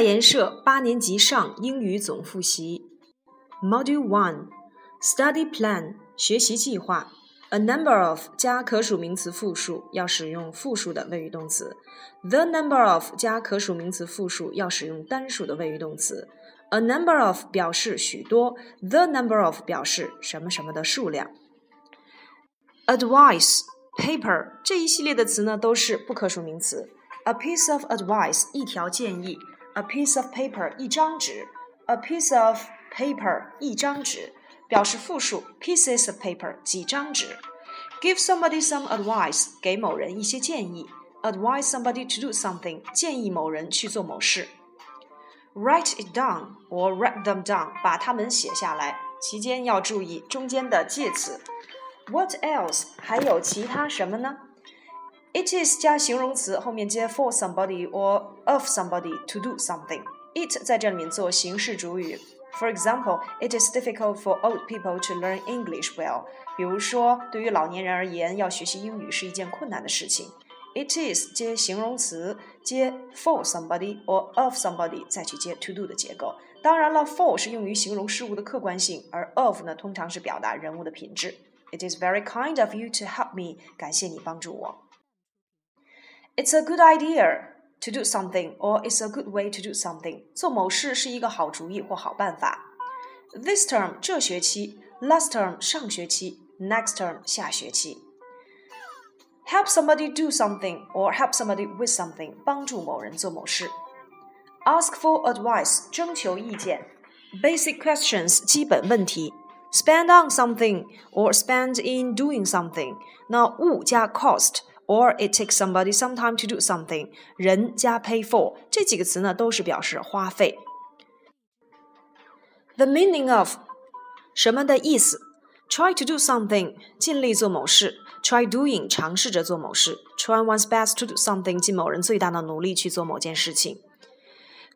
外研社八年级上英语总复习。Module One Study Plan 学习计划。A number of 加可数名词复数要使用复数的谓语动词。The number of 加可数名词复数要使用单数的谓语动词。A number of 表示许多，the number of 表示什么什么的数量。Advice paper 这一系列的词呢都是不可数名词。A piece of advice 一条建议 ，a piece of paper 一张纸，a piece of paper 一张纸表示复数，pieces of paper 几张纸。Give somebody some advice 给某人一些建议，advise somebody to do something 建议某人去做某事。Write it down or write them down，把它们写下来。期间要注意中间的介词。What else？还有其他什么呢 ？It is 加形容词，后面接 for somebody or of somebody to do something。It 在这里面做形式主语。For example, it is difficult for old people to learn English well。比如说，对于老年人而言，要学习英语是一件困难的事情。It is 接形容词，接 for somebody or of somebody，再去接 to do 的结构。当然了，for 是用于形容事物的客观性，而 of 呢，通常是表达人物的品质。It is very kind of you to help me，感谢你帮助我。It's a good idea to do something, or it's a good way to do something。做某事是一个好主意或好办法。This term 这学期，last term 上学期，next term 下学期。help somebody do something or help somebody with something，帮助某人做某事。Ask for advice，征求意见。Basic questions，基本问题。Spend on something or spend in doing something，那物加 cost。 or it takes somebody some time to do something，人加 pay for 这几个词呢，都是表示花费。The meaning of 什么的意思？Try to do something，尽力做某事。Try doing，尝试着做某事。Try one's best to do something，尽某人最大的努力去做某件事情。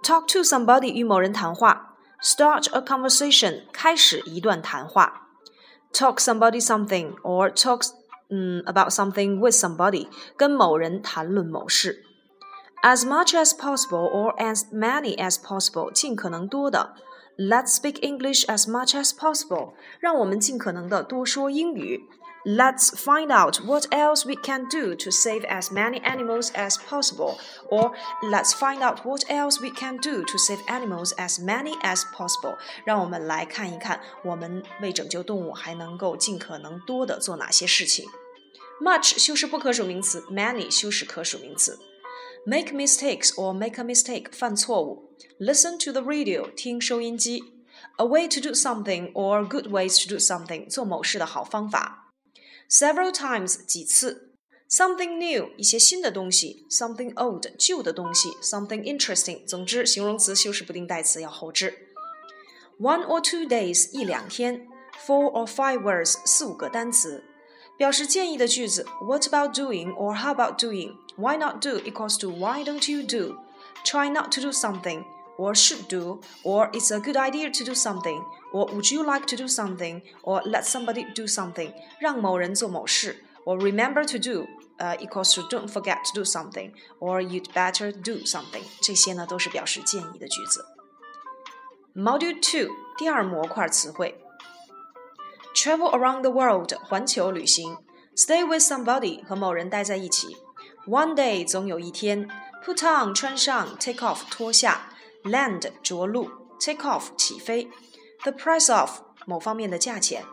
Talk to somebody，与某人谈话。Start a conversation，开始一段谈话。Talk somebody something or talk 嗯 about something with somebody，跟某人谈论某事。As much as possible or as many as possible，尽可能多的。Let's speak English as much as possible，让我们尽可能的多说英语。Let's find out what else we can do to save as many animals as possible, or let's find out what else we can do to save animals as many as possible. 让我们来看一看，我们为拯救动物还能够尽可能多的做哪些事情。 Much 修饰不可数名词，many 修饰可数名词。Make mistakes or make a mistake 犯错误。Listen to the radio 听收音机。A way to do something or good ways to do something 做某事的好方法。several times 几次，something new 一些新的东西，something old 旧的东西，something interesting 总之形容词修饰不定代词要后置。one or two days 一两天，four or five words 四五个单词， 表示建议的句子，What about doing or how about doing? Why not do equals to Why don't you do? Try not to do something or should do, or it's a good idea to do something, or would you like to do something, or let somebody do something，让某人做某事，or remember to do，呃、uh,，equals to don't forget to do something，or you'd better do something，这些呢都是表示建议的句子。Module Two 第二模块词汇 ，travel around the world 环球旅行，stay with somebody 和某人待在一起，one day 总有一天，put on 穿上，take off 脱下。land 着陆，take off 起飞，the price of 某方面的价钱。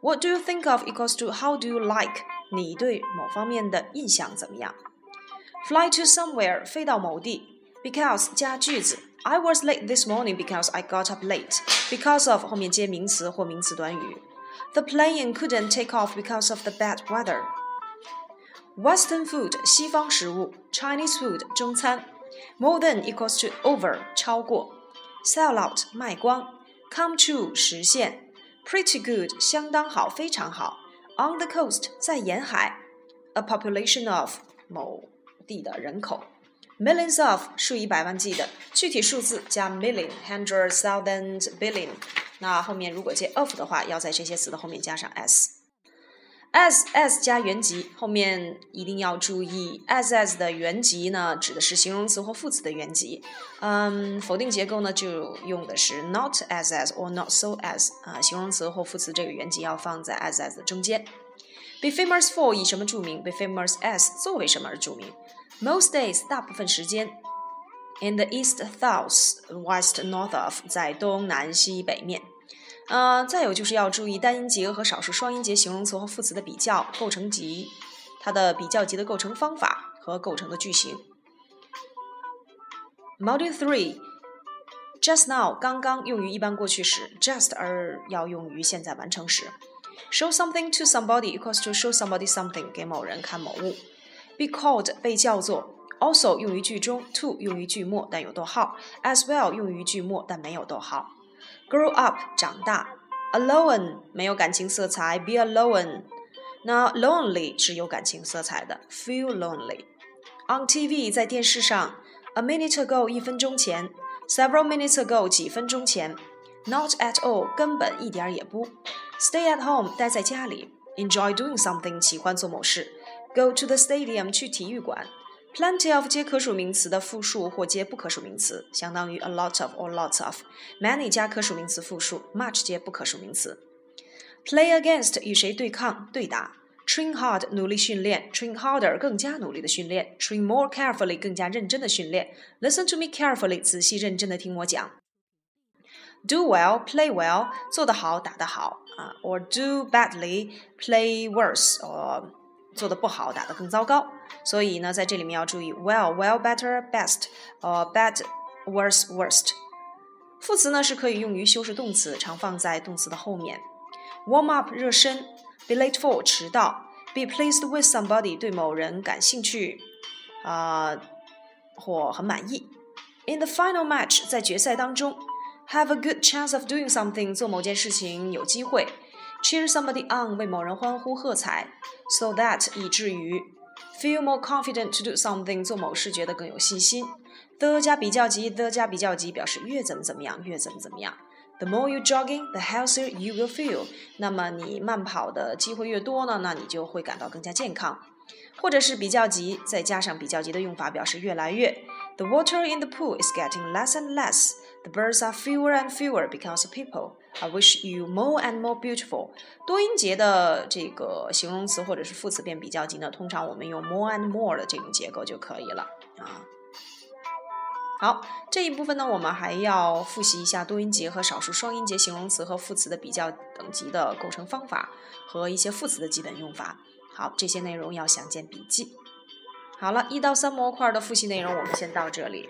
What do you think of equals to how do you like？你对某方面的印象怎么样？Fly to somewhere 飞到某地，because 加句子。I was late this morning because I got up late. Because of 后面接名词或名词短语。 The plane couldn't take off because of the bad weather. Western food 西方食物，Chinese food 中餐。More than equals to over 超过，sell out 卖光，come true 实现，pretty good 相当好非常好，on the coast 在沿海，a population of 某地的人口，millions of 数以百万计的，具体数字加 million hundred thousand billion， 那后面如果接 of 的话，要在这些词的后面加上 s。as as 加原级，后面一定要注意，as as 的原级呢，指的是形容词或副词的原级。嗯，否定结构呢，就用的是 not as as or not so as 啊，形容词或副词这个原级要放在 as as 的中间。Be famous for 以什么著名？Be famous as 作为什么而著名？Most days 大部分时间。In the east, south, west, north of 在东南西北面。呃，再有就是要注意单音节和少数双音节形容词和副词的比较构成级，它的比较级的构成方法和构成的句型。Module three，just now 刚刚用于一般过去时，just 而要用于现在完成时。Show something to somebody equals to show somebody something，给某人看某物。Be called 被叫做，also 用于句中，to 用于句末但有逗号，as well 用于句末但没有逗号。grow up 长大，alone 没有感情色彩，be alone。那 lonely 是有感情色彩的，feel lonely。On TV 在电视上，a minute ago 一分钟前，several minutes ago 几分钟前，not at all 根本一点也不，stay at home 待在家里，enjoy doing something 喜欢做某事，go to the stadium 去体育馆。 Plenty of 接可数名词的复数或接不可数名词，相当于 a lot of or lots of。Many 加可数名词复数，much 接不可数名词。Play against 与谁对抗对打。Train hard 努力训练，train harder 更加努力的训练，train more carefully 更加认真的训练。Listen to me carefully 仔细认真的听我讲。Do well, play well 做得好，打得好啊，or do badly, play worse or 做的不好，打得更糟糕。所以呢，在这里面要注意 well、well、better、best，呃，bad、worse、worst。副词呢是可以用于修饰动词，常放在动词的后面。warm up 热身，be late for 迟到，be pleased with somebody 对某人感兴趣，啊，或很满意。In the final match 在决赛当中，have a good chance of doing something 做某件事情有机会。Cheer somebody on 为某人欢呼喝彩，so that 以至于 feel more confident to do something 做某事觉得更有信心。the 加比较级，the 加比较级表示越怎么怎么样，越怎么怎么样。The more you jogging, the healthier you will feel。那么你慢跑的机会越多呢，那你就会感到更加健康。或者是比较级，再加上比较级的用法，表示越来越。The water in the pool is getting less and less. The birds are fewer and fewer because of people. I wish you more and more beautiful。多音节的这个形容词或者是副词变比较级呢，通常我们用 more and more 的这种结构就可以了啊。好，这一部分呢，我们还要复习一下多音节和少数双音节形容词和副词的比较等级的构成方法和一些副词的基本用法。好，这些内容要详见笔记。好了，一到三模块的复习内容，我们先到这里。